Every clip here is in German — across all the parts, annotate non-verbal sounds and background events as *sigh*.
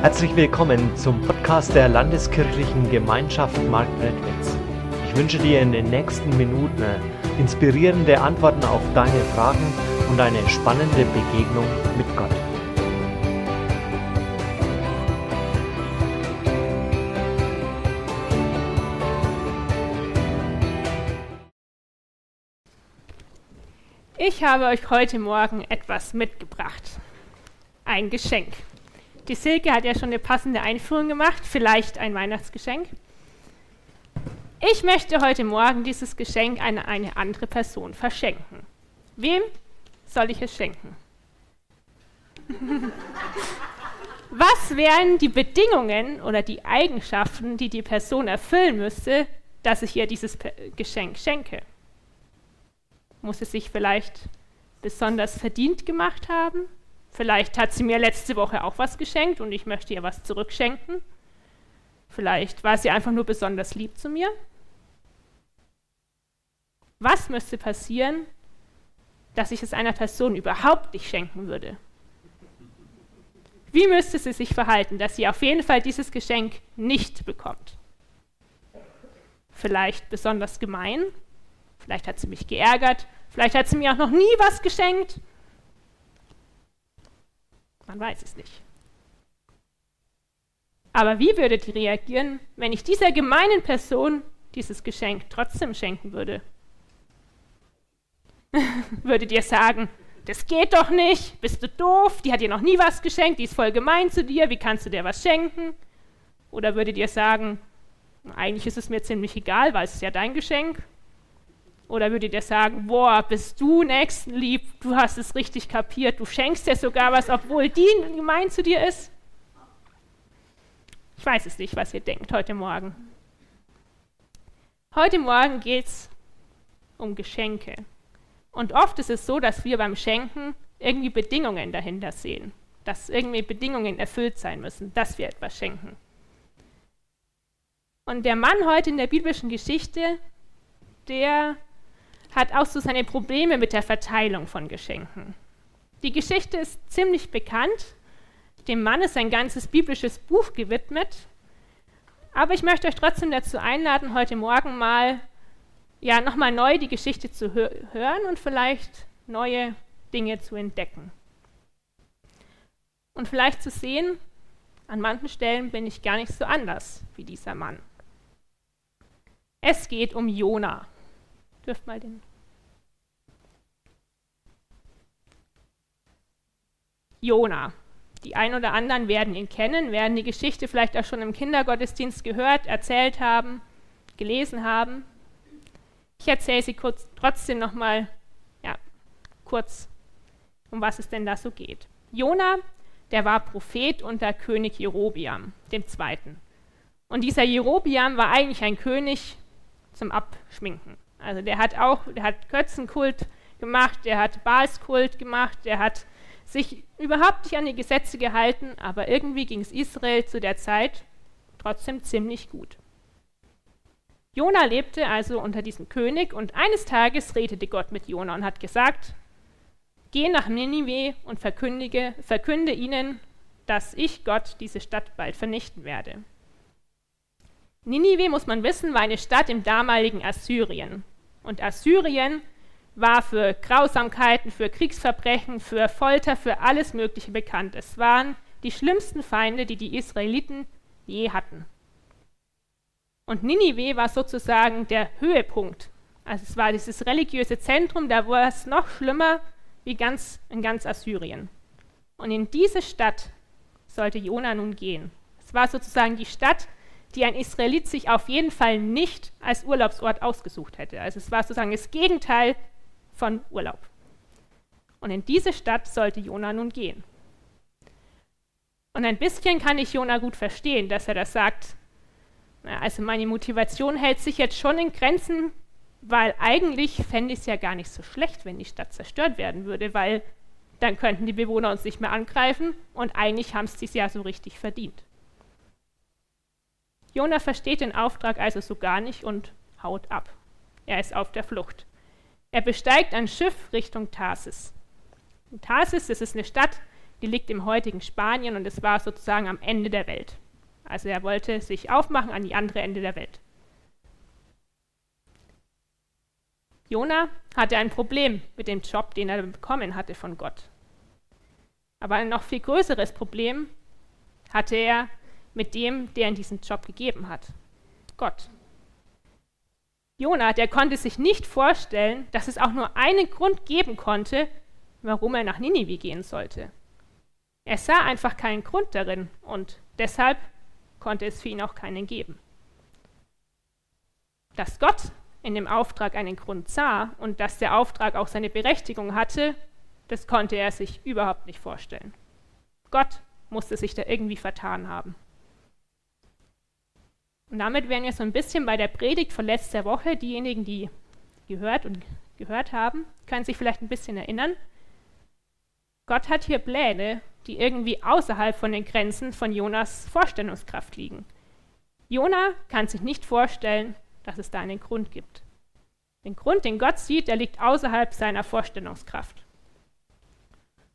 Herzlich willkommen zum Podcast der Landeskirchlichen Gemeinschaft Marktredwitz. Ich wünsche dir in den nächsten Minuten inspirierende Antworten auf deine Fragen und eine spannende Begegnung mit Gott. Ich habe euch heute Morgen etwas mitgebracht. Ein Geschenk. Die Silke hat ja schon eine passende Einführung gemacht, vielleicht ein Weihnachtsgeschenk. Ich möchte heute Morgen dieses Geschenk an eine andere Person verschenken. Wem soll ich es schenken? *laughs* Was wären die Bedingungen oder die Eigenschaften, die die Person erfüllen müsste, dass ich ihr dieses Geschenk schenke? Muss es sich vielleicht besonders verdient gemacht haben? Vielleicht hat sie mir letzte Woche auch was geschenkt und ich möchte ihr was zurückschenken. Vielleicht war sie einfach nur besonders lieb zu mir. Was müsste passieren, dass ich es einer Person überhaupt nicht schenken würde? Wie müsste sie sich verhalten, dass sie auf jeden Fall dieses Geschenk nicht bekommt? Vielleicht besonders gemein, vielleicht hat sie mich geärgert, vielleicht hat sie mir auch noch nie was geschenkt man weiß es nicht. Aber wie würdet ihr reagieren, wenn ich dieser gemeinen Person dieses Geschenk trotzdem schenken würde? *laughs* würdet ihr sagen, das geht doch nicht, bist du doof, die hat dir noch nie was geschenkt, die ist voll gemein zu dir, wie kannst du dir was schenken? Oder würdet ihr sagen, eigentlich ist es mir ziemlich egal, weil es ist ja dein Geschenk, oder würdet ihr sagen, boah, bist du nächstenlieb, du hast es richtig kapiert, du schenkst dir sogar was, obwohl die gemein zu dir ist? Ich weiß es nicht, was ihr denkt heute Morgen. Heute Morgen geht es um Geschenke. Und oft ist es so, dass wir beim Schenken irgendwie Bedingungen dahinter sehen, dass irgendwie Bedingungen erfüllt sein müssen, dass wir etwas schenken. Und der Mann heute in der biblischen Geschichte, der hat auch so seine Probleme mit der Verteilung von Geschenken. Die Geschichte ist ziemlich bekannt. Dem Mann ist ein ganzes biblisches Buch gewidmet. Aber ich möchte euch trotzdem dazu einladen, heute Morgen mal ja, nochmal neu die Geschichte zu hö hören und vielleicht neue Dinge zu entdecken. Und vielleicht zu sehen, an manchen Stellen bin ich gar nicht so anders wie dieser Mann. Es geht um Jona dürft mal den. Jona. Die ein oder anderen werden ihn kennen, werden die Geschichte vielleicht auch schon im Kindergottesdienst gehört, erzählt haben, gelesen haben. Ich erzähle sie kurz, trotzdem nochmal ja, kurz, um was es denn da so geht. Jona, der war Prophet unter König Jerobiam, dem Zweiten. Und dieser Jerobiam war eigentlich ein König zum Abschminken. Also der hat auch, der hat Götzenkult gemacht, der hat Baalskult gemacht, der hat sich überhaupt nicht an die Gesetze gehalten, aber irgendwie ging es Israel zu der Zeit trotzdem ziemlich gut. Jona lebte also unter diesem König und eines Tages redete Gott mit Jona und hat gesagt: Geh nach Ninive und verkündige, verkünde ihnen, dass ich Gott diese Stadt bald vernichten werde. Ninive, muss man wissen, war eine Stadt im damaligen Assyrien. Und Assyrien war für Grausamkeiten, für Kriegsverbrechen, für Folter, für alles Mögliche bekannt. Es waren die schlimmsten Feinde, die die Israeliten je hatten. Und Ninive war sozusagen der Höhepunkt. Also es war dieses religiöse Zentrum, da war es noch schlimmer wie ganz, in ganz Assyrien. Und in diese Stadt sollte Jona nun gehen. Es war sozusagen die Stadt, die ein Israelit sich auf jeden Fall nicht als Urlaubsort ausgesucht hätte. Also es war sozusagen das Gegenteil von Urlaub. Und in diese Stadt sollte Jona nun gehen. Und ein bisschen kann ich Jona gut verstehen, dass er das sagt. Also meine Motivation hält sich jetzt schon in Grenzen, weil eigentlich fände ich es ja gar nicht so schlecht, wenn die Stadt zerstört werden würde, weil dann könnten die Bewohner uns nicht mehr angreifen und eigentlich haben sie es ja so richtig verdient. Jona versteht den Auftrag also so gar nicht und haut ab. Er ist auf der Flucht. Er besteigt ein Schiff Richtung Tarsis. Tarsis, das ist eine Stadt die liegt im heutigen Spanien und es war sozusagen am Ende der Welt. Also er wollte sich aufmachen an die andere Ende der Welt. Jona hatte ein Problem mit dem Job, den er bekommen hatte von Gott. Aber ein noch viel größeres Problem hatte er mit dem, der ihm diesen Job gegeben hat. Gott. Jona, der konnte sich nicht vorstellen, dass es auch nur einen Grund geben konnte, warum er nach Ninive gehen sollte. Er sah einfach keinen Grund darin und deshalb konnte es für ihn auch keinen geben. Dass Gott in dem Auftrag einen Grund sah und dass der Auftrag auch seine Berechtigung hatte, das konnte er sich überhaupt nicht vorstellen. Gott musste sich da irgendwie vertan haben. Und damit wären wir so ein bisschen bei der Predigt von letzter Woche. Diejenigen, die gehört und gehört haben, können sich vielleicht ein bisschen erinnern. Gott hat hier Pläne, die irgendwie außerhalb von den Grenzen von Jonas Vorstellungskraft liegen. Jona kann sich nicht vorstellen, dass es da einen Grund gibt. Den Grund, den Gott sieht, der liegt außerhalb seiner Vorstellungskraft.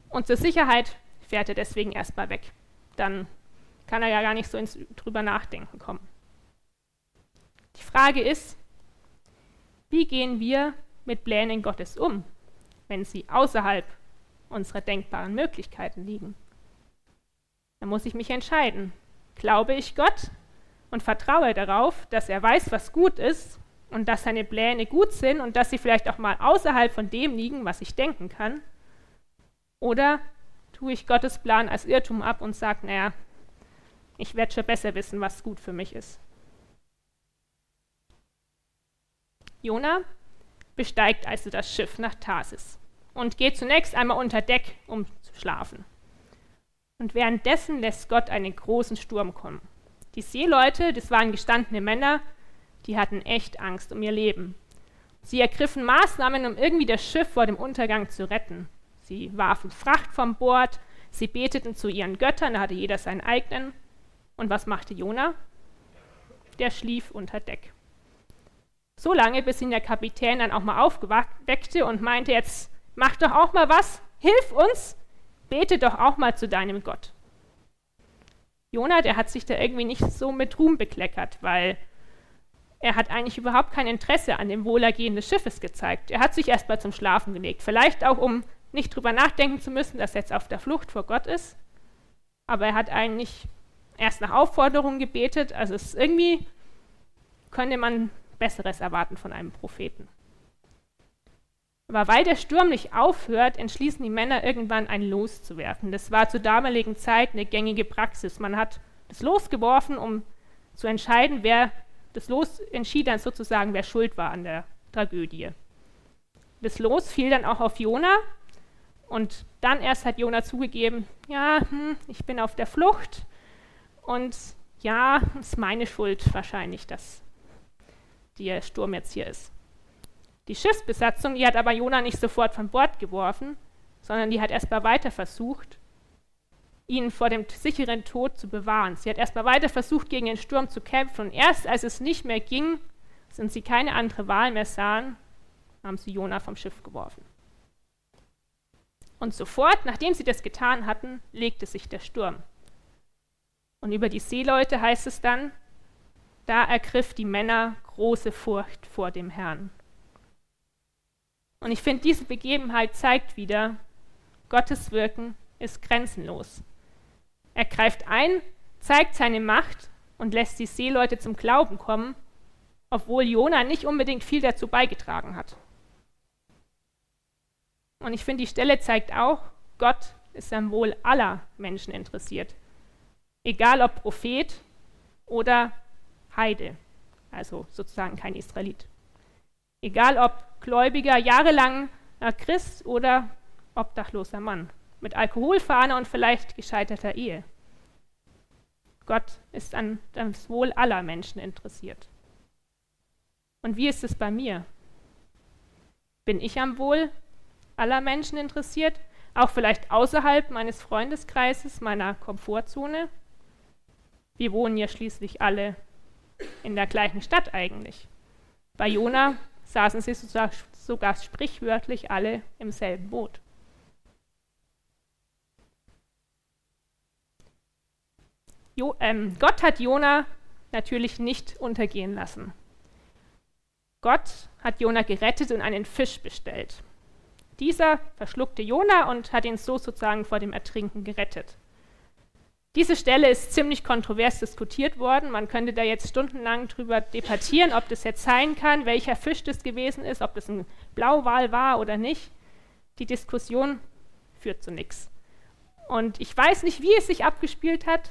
Und zur Sicherheit fährt er deswegen erstmal weg. Dann kann er ja gar nicht so ins drüber nachdenken kommen. Die Frage ist, wie gehen wir mit Plänen Gottes um, wenn sie außerhalb unserer denkbaren Möglichkeiten liegen? Da muss ich mich entscheiden. Glaube ich Gott und vertraue darauf, dass er weiß, was gut ist und dass seine Pläne gut sind und dass sie vielleicht auch mal außerhalb von dem liegen, was ich denken kann? Oder tue ich Gottes Plan als Irrtum ab und sage, naja, ich werde schon besser wissen, was gut für mich ist. Jona besteigt also das Schiff nach Tarsis und geht zunächst einmal unter Deck, um zu schlafen. Und währenddessen lässt Gott einen großen Sturm kommen. Die Seeleute, das waren gestandene Männer, die hatten echt Angst um ihr Leben. Sie ergriffen Maßnahmen, um irgendwie das Schiff vor dem Untergang zu retten. Sie warfen Fracht vom Bord, sie beteten zu ihren Göttern, da hatte jeder seinen eigenen. Und was machte Jona? Der schlief unter Deck. So lange, bis ihn der Kapitän dann auch mal aufweckte und meinte, jetzt mach doch auch mal was, hilf uns, bete doch auch mal zu deinem Gott. Jona, der hat sich da irgendwie nicht so mit Ruhm bekleckert, weil er hat eigentlich überhaupt kein Interesse an dem Wohlergehen des Schiffes gezeigt. Er hat sich erst mal zum Schlafen gelegt. Vielleicht auch, um nicht drüber nachdenken zu müssen, dass er jetzt auf der Flucht vor Gott ist. Aber er hat eigentlich erst nach Aufforderung gebetet. Also es irgendwie könnte man Besseres erwarten von einem Propheten. Aber weil der Sturm nicht aufhört, entschließen die Männer irgendwann ein Los zu werfen. Das war zur damaligen Zeit eine gängige Praxis. Man hat das Los geworfen, um zu entscheiden, wer das Los entschied dann sozusagen, wer schuld war an der Tragödie. Das Los fiel dann auch auf Jona, und dann erst hat Jona zugegeben, ja, hm, ich bin auf der Flucht und ja, es ist meine Schuld wahrscheinlich, dass der Sturm jetzt hier ist. Die Schiffsbesatzung, die hat aber Jona nicht sofort von Bord geworfen, sondern die hat erstmal weiter versucht, ihn vor dem sicheren Tod zu bewahren. Sie hat erstmal weiter versucht, gegen den Sturm zu kämpfen und erst als es nicht mehr ging, und sie keine andere Wahl mehr sahen, haben sie Jona vom Schiff geworfen. Und sofort, nachdem sie das getan hatten, legte sich der Sturm. Und über die Seeleute heißt es dann, da ergriff die Männer große Furcht vor dem Herrn. Und ich finde, diese Begebenheit zeigt wieder, Gottes Wirken ist grenzenlos. Er greift ein, zeigt seine Macht und lässt die Seeleute zum Glauben kommen, obwohl Jona nicht unbedingt viel dazu beigetragen hat. Und ich finde, die Stelle zeigt auch, Gott ist am Wohl aller Menschen interessiert. Egal ob Prophet oder Heide, also sozusagen kein Israelit. Egal ob gläubiger, jahrelang Christ oder obdachloser Mann mit Alkoholfahne und vielleicht gescheiterter Ehe. Gott ist an das Wohl aller Menschen interessiert. Und wie ist es bei mir? Bin ich am Wohl aller Menschen interessiert, auch vielleicht außerhalb meines Freundeskreises, meiner Komfortzone. Wir wohnen ja schließlich alle in der gleichen Stadt eigentlich. Bei Jona saßen sie sogar, sprichwörtlich alle im selben Boot. Jo, ähm, Gott hat Jona natürlich nicht untergehen lassen. Gott hat Jona gerettet und einen Fisch bestellt. Dieser verschluckte Jona und hat ihn so sozusagen vor dem Ertrinken gerettet. Diese Stelle ist ziemlich kontrovers diskutiert worden. Man könnte da jetzt stundenlang drüber debattieren, ob das jetzt sein kann, welcher Fisch das gewesen ist, ob das ein Blauwal war oder nicht. Die Diskussion führt zu nichts. Und ich weiß nicht, wie es sich abgespielt hat,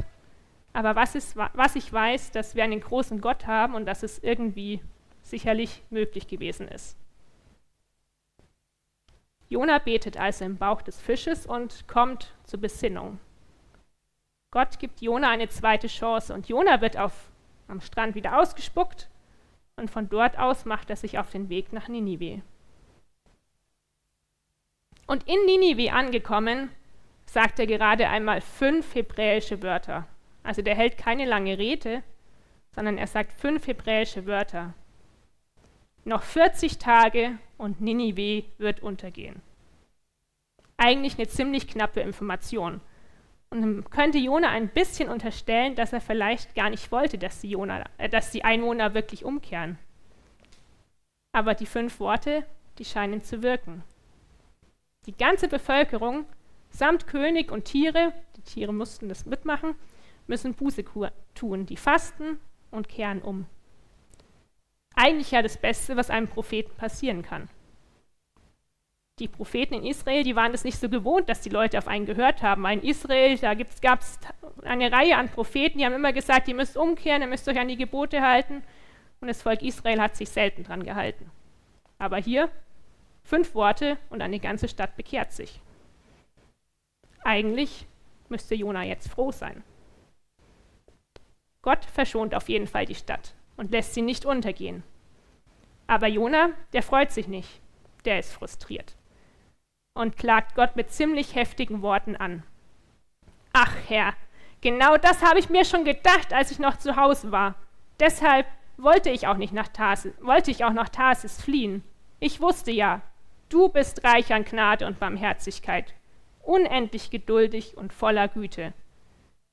aber was, ist, was ich weiß, dass wir einen großen Gott haben und dass es irgendwie sicherlich möglich gewesen ist. Jona betet also im Bauch des Fisches und kommt zur Besinnung. Gott gibt Jona eine zweite Chance und Jona wird auf, am Strand wieder ausgespuckt und von dort aus macht er sich auf den Weg nach Ninive. Und in Ninive angekommen, sagt er gerade einmal fünf hebräische Wörter. Also der hält keine lange Rede, sondern er sagt fünf hebräische Wörter. Noch 40 Tage und Ninive wird untergehen. Eigentlich eine ziemlich knappe Information. Und man könnte Jona ein bisschen unterstellen, dass er vielleicht gar nicht wollte, dass die, Jona, äh, dass die Einwohner wirklich umkehren. Aber die fünf Worte, die scheinen zu wirken. Die ganze Bevölkerung samt König und Tiere, die Tiere mussten das mitmachen, müssen Buße tun, die fasten und kehren um. Eigentlich ja das Beste, was einem Propheten passieren kann. Die Propheten in Israel, die waren es nicht so gewohnt, dass die Leute auf einen gehört haben. In Israel, da gab es eine Reihe an Propheten, die haben immer gesagt, ihr müsst umkehren, ihr müsst euch an die Gebote halten. Und das Volk Israel hat sich selten dran gehalten. Aber hier fünf Worte und eine ganze Stadt bekehrt sich. Eigentlich müsste Jona jetzt froh sein. Gott verschont auf jeden Fall die Stadt und lässt sie nicht untergehen. Aber Jona, der freut sich nicht, der ist frustriert und klagt Gott mit ziemlich heftigen Worten an. Ach Herr, genau das habe ich mir schon gedacht, als ich noch zu Hause war. Deshalb wollte ich auch nicht nach Tarsis, wollte ich auch nach Tarsis fliehen. Ich wusste ja, du bist reich an Gnade und Barmherzigkeit, unendlich geduldig und voller Güte.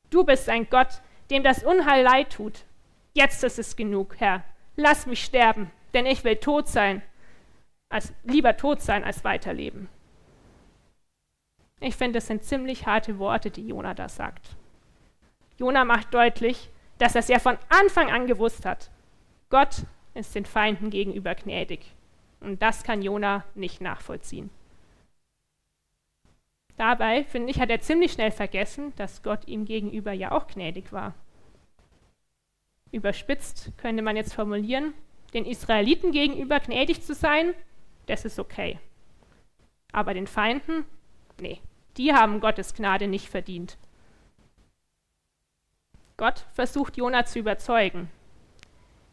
Du bist ein Gott, dem das Unheil leid tut. Jetzt ist es genug, Herr. Lass mich sterben, denn ich will tot sein, als lieber tot sein als weiterleben. Ich finde, das sind ziemlich harte Worte, die Jona da sagt. Jona macht deutlich, dass er es ja von Anfang an gewusst hat. Gott ist den Feinden gegenüber gnädig. Und das kann Jona nicht nachvollziehen. Dabei, finde ich, hat er ziemlich schnell vergessen, dass Gott ihm gegenüber ja auch gnädig war. Überspitzt könnte man jetzt formulieren, den Israeliten gegenüber gnädig zu sein, das ist okay. Aber den Feinden, nee, die haben Gottes Gnade nicht verdient. Gott versucht Jona zu überzeugen.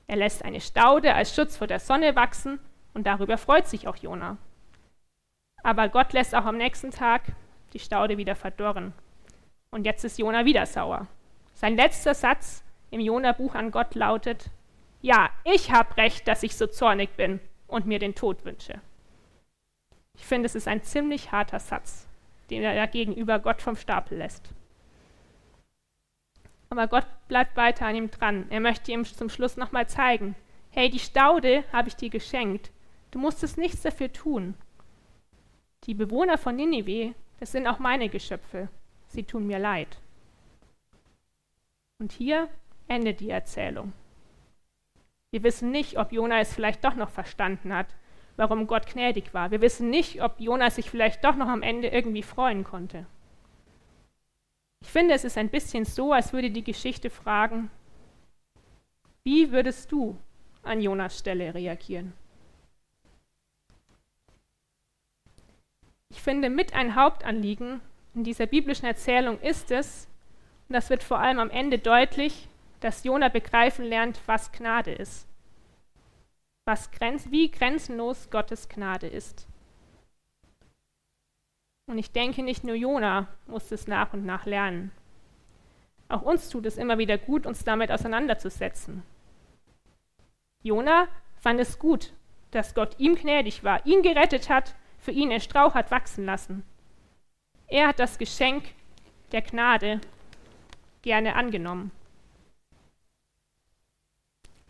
Er lässt eine Staude als Schutz vor der Sonne wachsen und darüber freut sich auch Jona. Aber Gott lässt auch am nächsten Tag die Staude wieder verdorren. Und jetzt ist Jona wieder sauer. Sein letzter Satz im Jona-Buch an Gott lautet: Ja, ich habe recht, dass ich so zornig bin und mir den Tod wünsche. Ich finde, es ist ein ziemlich harter Satz, den er gegenüber Gott vom Stapel lässt. Aber Gott bleibt weiter an ihm dran. Er möchte ihm zum Schluss nochmal zeigen: Hey, die Staude habe ich dir geschenkt. Du musstest nichts dafür tun. Die Bewohner von Ninive, das sind auch meine Geschöpfe. Sie tun mir leid. Und hier endet die Erzählung. Wir wissen nicht, ob Jona es vielleicht doch noch verstanden hat, warum Gott gnädig war. Wir wissen nicht, ob Jona sich vielleicht doch noch am Ende irgendwie freuen konnte. Ich finde, es ist ein bisschen so, als würde die Geschichte fragen, wie würdest du an Jonas Stelle reagieren? Ich finde, mit ein Hauptanliegen in dieser biblischen Erzählung ist es, und das wird vor allem am Ende deutlich, dass Jona begreifen lernt, was Gnade ist. Was grenz wie grenzenlos Gottes Gnade ist. Und ich denke, nicht nur Jona muss es nach und nach lernen. Auch uns tut es immer wieder gut, uns damit auseinanderzusetzen. Jona fand es gut, dass Gott ihm gnädig war, ihn gerettet hat, für ihn einen Strauch hat wachsen lassen. Er hat das Geschenk der Gnade gerne angenommen.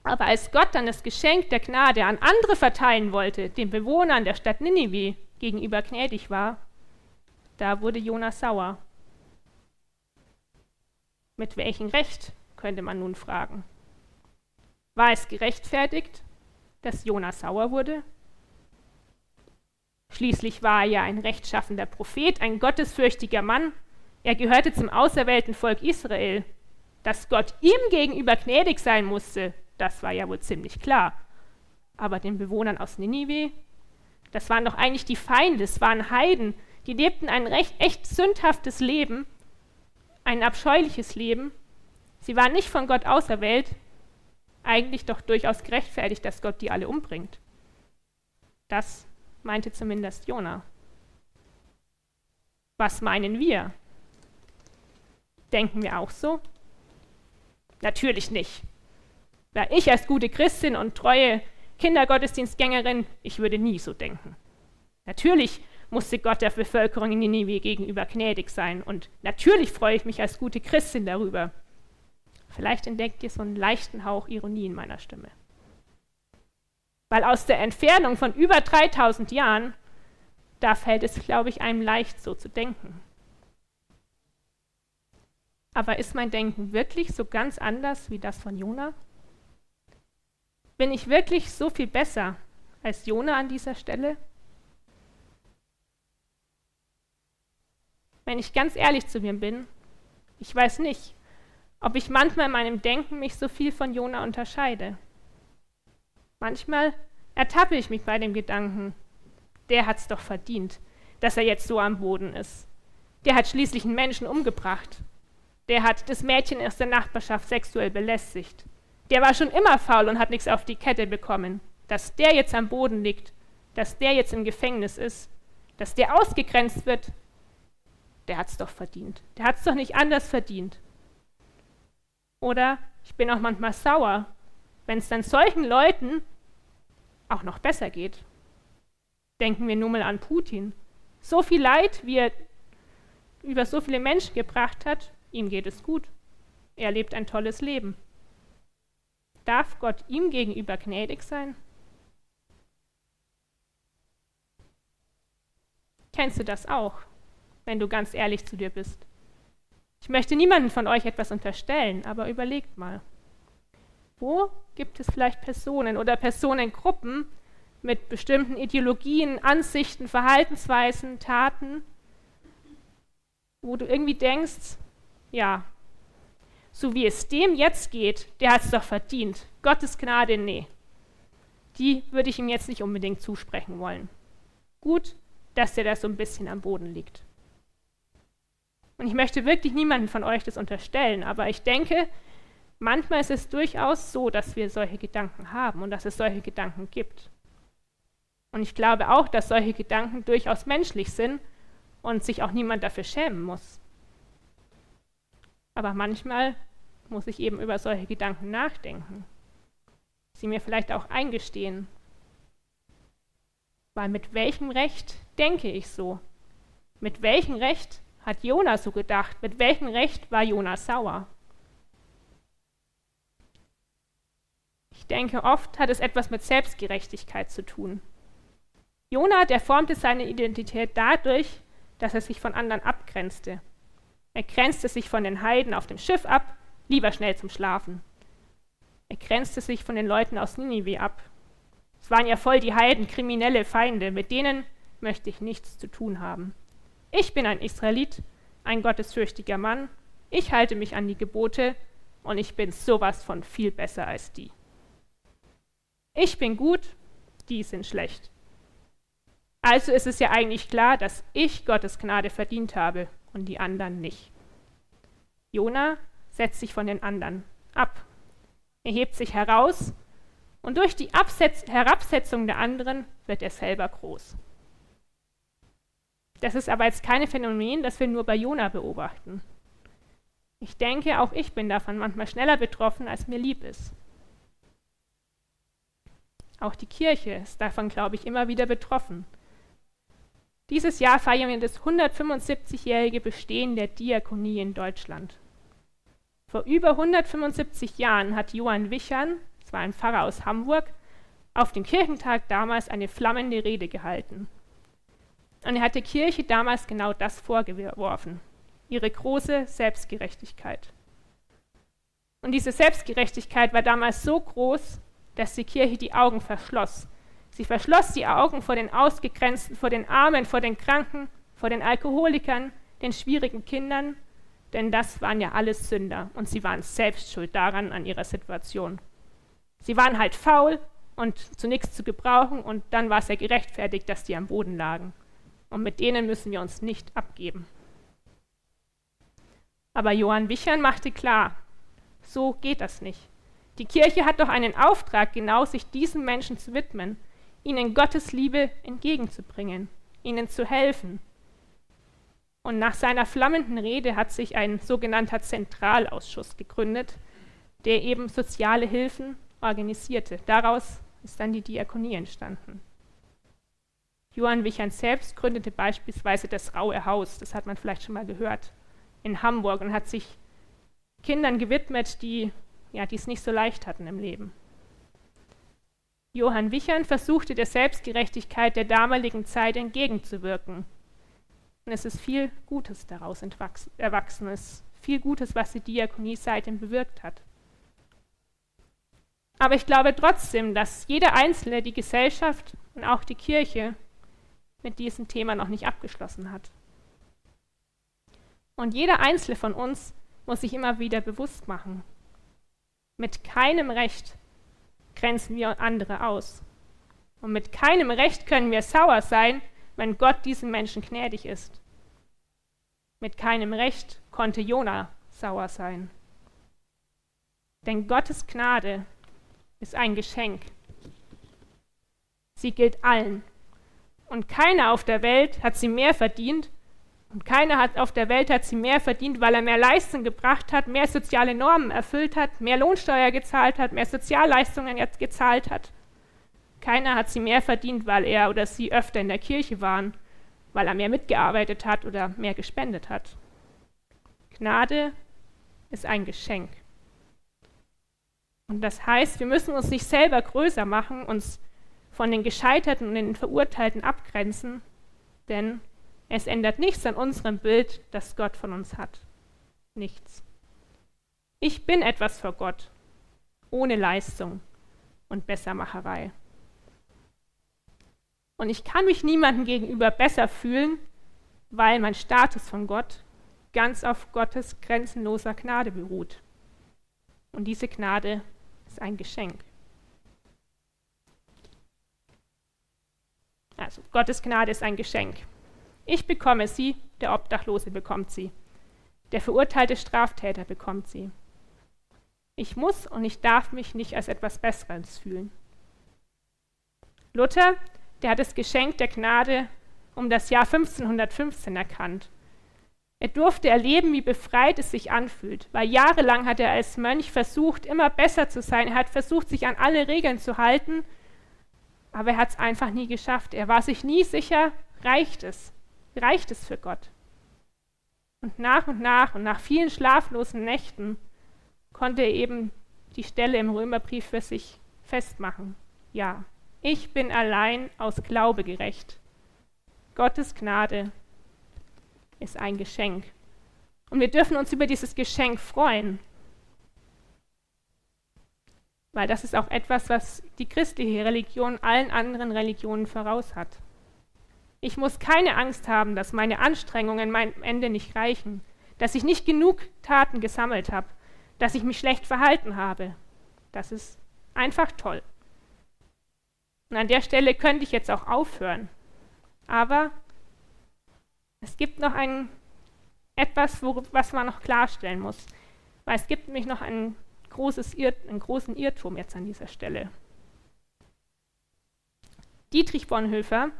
Aber als Gott dann das Geschenk der Gnade an andere verteilen wollte, den Bewohnern der Stadt Ninive gegenüber gnädig war, da wurde Jona sauer. Mit welchem Recht, könnte man nun fragen. War es gerechtfertigt, dass Jona sauer wurde? Schließlich war er ja ein rechtschaffender Prophet, ein gottesfürchtiger Mann. Er gehörte zum auserwählten Volk Israel. Dass Gott ihm gegenüber gnädig sein musste, das war ja wohl ziemlich klar. Aber den Bewohnern aus Ninive, das waren doch eigentlich die Feinde, es waren Heiden, die lebten ein recht echt sündhaftes Leben, ein abscheuliches Leben. Sie waren nicht von Gott auserwählt, eigentlich doch durchaus gerechtfertigt, dass Gott die alle umbringt. Das meinte zumindest Jona. Was meinen wir? Denken wir auch so? Natürlich nicht. Da ich als gute Christin und treue Kindergottesdienstgängerin, ich würde nie so denken. Natürlich musste Gott der Bevölkerung in Ninive gegenüber gnädig sein und natürlich freue ich mich als gute Christin darüber. Vielleicht entdeckt ihr so einen leichten Hauch Ironie in meiner Stimme. Weil aus der Entfernung von über 3000 Jahren, da fällt es, glaube ich, einem leicht so zu denken. Aber ist mein Denken wirklich so ganz anders wie das von Jona? Bin ich wirklich so viel besser als Jona an dieser Stelle? Wenn ich ganz ehrlich zu mir bin, ich weiß nicht, ob ich manchmal in meinem Denken mich so viel von Jona unterscheide. Manchmal ertappe ich mich bei dem Gedanken, der hat's doch verdient, dass er jetzt so am Boden ist. Der hat schließlich einen Menschen umgebracht. Der hat das Mädchen aus der Nachbarschaft sexuell belästigt. Der war schon immer faul und hat nichts auf die Kette bekommen. Dass der jetzt am Boden liegt, dass der jetzt im Gefängnis ist, dass der ausgegrenzt wird, der hat's doch verdient. Der hat's doch nicht anders verdient. Oder ich bin auch manchmal sauer, wenn es dann solchen Leuten auch noch besser geht. Denken wir nur mal an Putin. So viel Leid, wie er über so viele Menschen gebracht hat, ihm geht es gut. Er lebt ein tolles Leben. Darf Gott ihm gegenüber gnädig sein? Kennst du das auch, wenn du ganz ehrlich zu dir bist? Ich möchte niemandem von euch etwas unterstellen, aber überlegt mal. Wo gibt es vielleicht Personen oder Personengruppen mit bestimmten Ideologien, Ansichten, Verhaltensweisen, Taten, wo du irgendwie denkst, ja, so wie es dem jetzt geht, der hat es doch verdient. Gottes Gnade, nee. Die würde ich ihm jetzt nicht unbedingt zusprechen wollen. Gut, dass der da so ein bisschen am Boden liegt. Und ich möchte wirklich niemanden von euch das unterstellen, aber ich denke, manchmal ist es durchaus so, dass wir solche Gedanken haben und dass es solche Gedanken gibt. Und ich glaube auch, dass solche Gedanken durchaus menschlich sind und sich auch niemand dafür schämen muss. Aber manchmal muss ich eben über solche Gedanken nachdenken, sie mir vielleicht auch eingestehen. Weil mit welchem Recht denke ich so? Mit welchem Recht hat Jonas so gedacht? Mit welchem Recht war Jonas sauer? Ich denke, oft hat es etwas mit Selbstgerechtigkeit zu tun. Jona, der formte seine Identität dadurch, dass er sich von anderen abgrenzte. Er grenzte sich von den Heiden auf dem Schiff ab, lieber schnell zum Schlafen. Er grenzte sich von den Leuten aus Ninive ab. Es waren ja voll die Heiden, kriminelle Feinde, mit denen möchte ich nichts zu tun haben. Ich bin ein Israelit, ein gottesfürchtiger Mann, ich halte mich an die Gebote und ich bin sowas von viel besser als die. Ich bin gut, die sind schlecht. Also ist es ja eigentlich klar, dass ich Gottes Gnade verdient habe und die anderen nicht. Jona setzt sich von den anderen ab. Er hebt sich heraus und durch die Absetz Herabsetzung der anderen wird er selber groß. Das ist aber jetzt kein Phänomen, das wir nur bei Jona beobachten. Ich denke, auch ich bin davon manchmal schneller betroffen, als mir lieb ist. Auch die Kirche ist davon, glaube ich, immer wieder betroffen. Dieses Jahr feiern wir das 175-jährige Bestehen der Diakonie in Deutschland. Vor über 175 Jahren hat Johann Wichern, das war ein Pfarrer aus Hamburg, auf dem Kirchentag damals eine flammende Rede gehalten. Und er hat der Kirche damals genau das vorgeworfen, ihre große Selbstgerechtigkeit. Und diese Selbstgerechtigkeit war damals so groß, dass die Kirche die Augen verschloss. Sie verschloss die Augen vor den Ausgegrenzten, vor den Armen, vor den Kranken, vor den Alkoholikern, den schwierigen Kindern, denn das waren ja alles Sünder und sie waren selbst schuld daran an ihrer Situation. Sie waren halt faul und zu nichts zu gebrauchen und dann war es ja gerechtfertigt, dass die am Boden lagen. Und mit denen müssen wir uns nicht abgeben. Aber Johann Wichern machte klar, so geht das nicht. Die Kirche hat doch einen Auftrag, genau sich diesen Menschen zu widmen, ihnen Gottes Liebe entgegenzubringen, ihnen zu helfen, und nach seiner flammenden Rede hat sich ein sogenannter Zentralausschuss gegründet, der eben soziale Hilfen organisierte. Daraus ist dann die Diakonie entstanden. Johann Wichern selbst gründete beispielsweise das Raue Haus, das hat man vielleicht schon mal gehört, in Hamburg und hat sich Kindern gewidmet, die ja, es nicht so leicht hatten im Leben. Johann Wichern versuchte der Selbstgerechtigkeit der damaligen Zeit entgegenzuwirken und es ist viel Gutes daraus erwachsen. Ist viel Gutes, was die Diakonie seitdem bewirkt hat. Aber ich glaube trotzdem, dass jeder Einzelne, die Gesellschaft und auch die Kirche mit diesem Thema noch nicht abgeschlossen hat. Und jeder Einzelne von uns muss sich immer wieder bewusst machen, mit keinem Recht grenzen wir andere aus. Und mit keinem Recht können wir sauer sein, wenn Gott diesem Menschen gnädig ist. Mit keinem Recht konnte Jona sauer sein. Denn Gottes Gnade ist ein Geschenk. Sie gilt allen. Und keiner auf der Welt hat sie mehr verdient. Und keiner hat auf der Welt hat sie mehr verdient, weil er mehr Leistung gebracht hat, mehr soziale Normen erfüllt hat, mehr Lohnsteuer gezahlt hat, mehr Sozialleistungen gezahlt hat. Keiner hat sie mehr verdient, weil er oder sie öfter in der Kirche waren, weil er mehr mitgearbeitet hat oder mehr gespendet hat. Gnade ist ein Geschenk. Und das heißt, wir müssen uns nicht selber größer machen, uns von den Gescheiterten und den Verurteilten abgrenzen, denn es ändert nichts an unserem Bild, das Gott von uns hat. Nichts. Ich bin etwas vor Gott, ohne Leistung und Bessermacherei. Und ich kann mich niemandem gegenüber besser fühlen, weil mein Status von Gott ganz auf Gottes grenzenloser Gnade beruht. Und diese Gnade ist ein Geschenk. Also Gottes Gnade ist ein Geschenk. Ich bekomme sie, der Obdachlose bekommt sie. Der verurteilte Straftäter bekommt sie. Ich muss und ich darf mich nicht als etwas Besseres fühlen. Luther der hat das Geschenk der Gnade um das Jahr 1515 erkannt. Er durfte erleben, wie befreit es sich anfühlt, weil jahrelang hat er als Mönch versucht, immer besser zu sein. Er hat versucht, sich an alle Regeln zu halten, aber er hat es einfach nie geschafft. Er war sich nie sicher, reicht es? Reicht es für Gott? Und nach und nach und nach vielen schlaflosen Nächten konnte er eben die Stelle im Römerbrief für sich festmachen. Ja, ich bin allein aus Glaube gerecht. Gottes Gnade ist ein Geschenk. Und wir dürfen uns über dieses Geschenk freuen. Weil das ist auch etwas, was die christliche Religion allen anderen Religionen voraus hat. Ich muss keine Angst haben, dass meine Anstrengungen mein Ende nicht reichen, dass ich nicht genug Taten gesammelt habe, dass ich mich schlecht verhalten habe. Das ist einfach toll. Und an der Stelle könnte ich jetzt auch aufhören. Aber es gibt noch ein, etwas, wo, was man noch klarstellen muss. Weil es gibt nämlich noch ein großes Irr, einen großen Irrtum jetzt an dieser Stelle. Dietrich Bonhoeffer,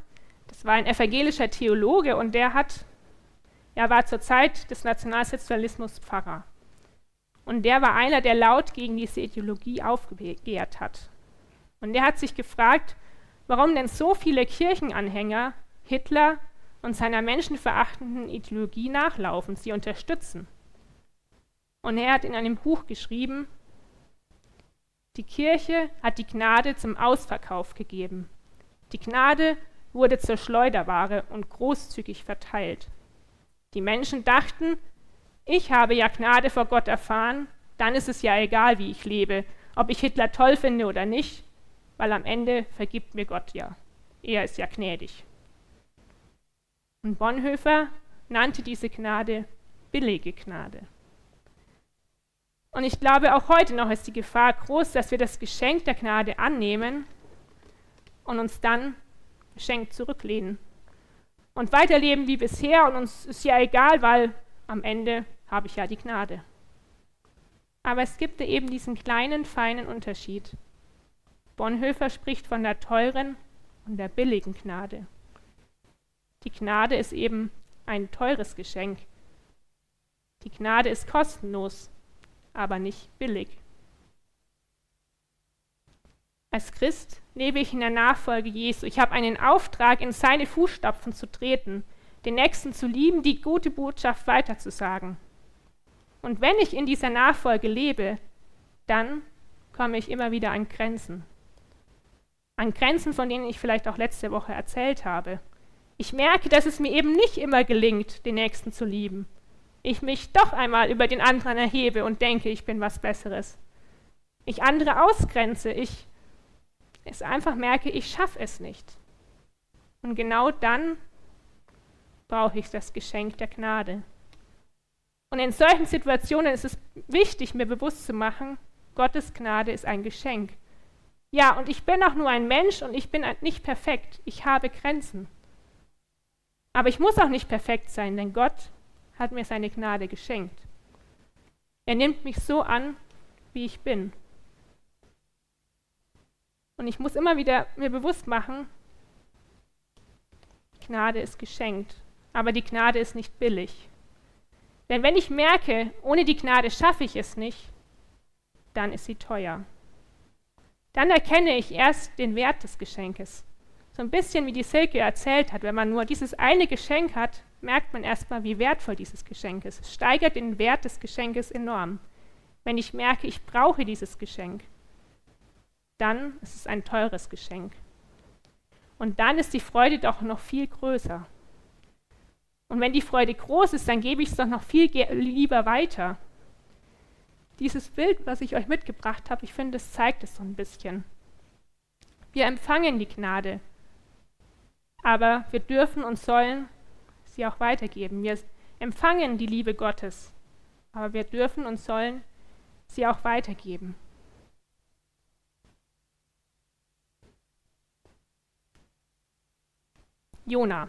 das war ein evangelischer Theologe und der hat, er war zur Zeit des Nationalsozialismus Pfarrer. Und der war einer, der laut gegen diese Ideologie aufgehört hat. Und er hat sich gefragt, warum denn so viele Kirchenanhänger Hitler und seiner menschenverachtenden Ideologie nachlaufen, sie unterstützen. Und er hat in einem Buch geschrieben, die Kirche hat die Gnade zum Ausverkauf gegeben. Die Gnade wurde zur Schleuderware und großzügig verteilt. Die Menschen dachten, ich habe ja Gnade vor Gott erfahren, dann ist es ja egal, wie ich lebe, ob ich Hitler toll finde oder nicht, weil am Ende vergibt mir Gott ja. Er ist ja gnädig. Und Bonhoeffer nannte diese Gnade billige Gnade. Und ich glaube, auch heute noch ist die Gefahr groß, dass wir das Geschenk der Gnade annehmen und uns dann geschenkt zurücklehnen und weiterleben wie bisher und uns ist ja egal, weil am Ende habe ich ja die Gnade. Aber es gibt eben diesen kleinen, feinen Unterschied. Bonhoeffer spricht von der teuren und der billigen Gnade. Die Gnade ist eben ein teures Geschenk. Die Gnade ist kostenlos aber nicht billig. Als Christ lebe ich in der Nachfolge Jesu. Ich habe einen Auftrag, in seine Fußstapfen zu treten, den Nächsten zu lieben, die gute Botschaft weiterzusagen. Und wenn ich in dieser Nachfolge lebe, dann komme ich immer wieder an Grenzen. An Grenzen, von denen ich vielleicht auch letzte Woche erzählt habe. Ich merke, dass es mir eben nicht immer gelingt, den Nächsten zu lieben ich mich doch einmal über den anderen erhebe und denke, ich bin was Besseres. Ich andere ausgrenze, ich es einfach merke, ich schaffe es nicht. Und genau dann brauche ich das Geschenk der Gnade. Und in solchen Situationen ist es wichtig, mir bewusst zu machen, Gottes Gnade ist ein Geschenk. Ja, und ich bin auch nur ein Mensch und ich bin nicht perfekt. Ich habe Grenzen. Aber ich muss auch nicht perfekt sein, denn Gott hat mir seine Gnade geschenkt. Er nimmt mich so an, wie ich bin. Und ich muss immer wieder mir bewusst machen, Gnade ist geschenkt, aber die Gnade ist nicht billig. Denn wenn ich merke, ohne die Gnade schaffe ich es nicht, dann ist sie teuer. Dann erkenne ich erst den Wert des Geschenkes. So ein bisschen wie die Silke erzählt hat, wenn man nur dieses eine Geschenk hat, merkt man erstmal, wie wertvoll dieses Geschenk ist. Es steigert den Wert des Geschenkes enorm. Wenn ich merke, ich brauche dieses Geschenk, dann ist es ein teures Geschenk. Und dann ist die Freude doch noch viel größer. Und wenn die Freude groß ist, dann gebe ich es doch noch viel lieber weiter. Dieses Bild, was ich euch mitgebracht habe, ich finde, es zeigt es so ein bisschen. Wir empfangen die Gnade, aber wir dürfen und sollen sie auch weitergeben. Wir empfangen die Liebe Gottes, aber wir dürfen und sollen sie auch weitergeben. Jona.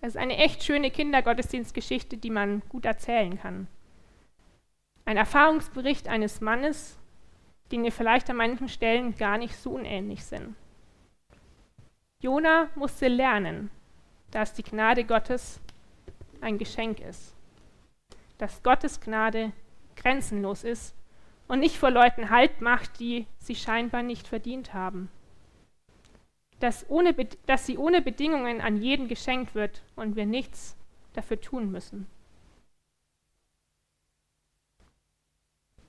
Das ist eine echt schöne Kindergottesdienstgeschichte, die man gut erzählen kann. Ein Erfahrungsbericht eines Mannes, den wir vielleicht an manchen Stellen gar nicht so unähnlich sind. Jona musste lernen, dass die Gnade Gottes ein Geschenk ist. Dass Gottes Gnade grenzenlos ist und nicht vor Leuten Halt macht, die sie scheinbar nicht verdient haben. Dass, ohne, dass sie ohne Bedingungen an jeden geschenkt wird und wir nichts dafür tun müssen.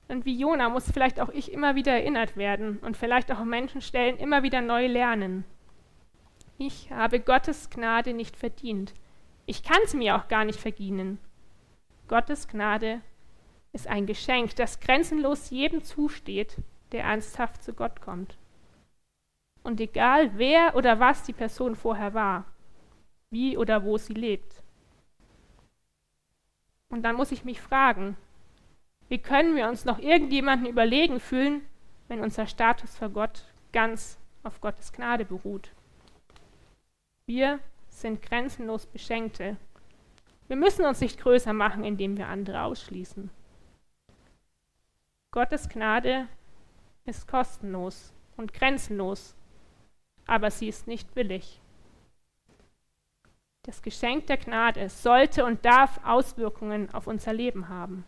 Und wie Jona muss vielleicht auch ich immer wieder erinnert werden und vielleicht auch Menschenstellen immer wieder neu lernen. Ich habe Gottes Gnade nicht verdient. Ich kann es mir auch gar nicht verdienen. Gottes Gnade ist ein Geschenk, das grenzenlos jedem zusteht, der ernsthaft zu Gott kommt. Und egal wer oder was die Person vorher war, wie oder wo sie lebt. Und dann muss ich mich fragen, wie können wir uns noch irgendjemanden überlegen fühlen, wenn unser Status vor Gott ganz auf Gottes Gnade beruht? Wir sind grenzenlos Beschenkte. Wir müssen uns nicht größer machen, indem wir andere ausschließen. Gottes Gnade ist kostenlos und grenzenlos, aber sie ist nicht billig. Das Geschenk der Gnade sollte und darf Auswirkungen auf unser Leben haben.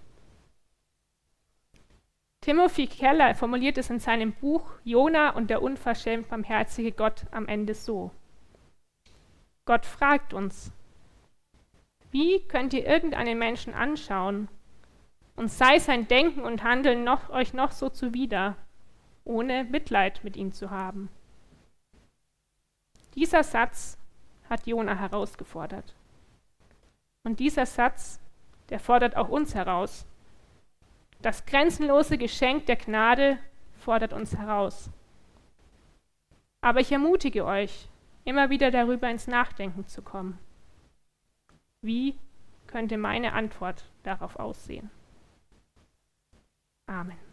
Timothy Keller formuliert es in seinem Buch Jona und der unverschämt barmherzige Gott am Ende so. Gott fragt uns, wie könnt ihr irgendeinen Menschen anschauen, und sei sein Denken und Handeln noch, euch noch so zuwider, ohne Mitleid mit ihm zu haben. Dieser Satz hat Jona herausgefordert. Und dieser Satz, der fordert auch uns heraus. Das grenzenlose Geschenk der Gnade fordert uns heraus. Aber ich ermutige euch, immer wieder darüber ins Nachdenken zu kommen. Wie könnte meine Antwort darauf aussehen? Amen.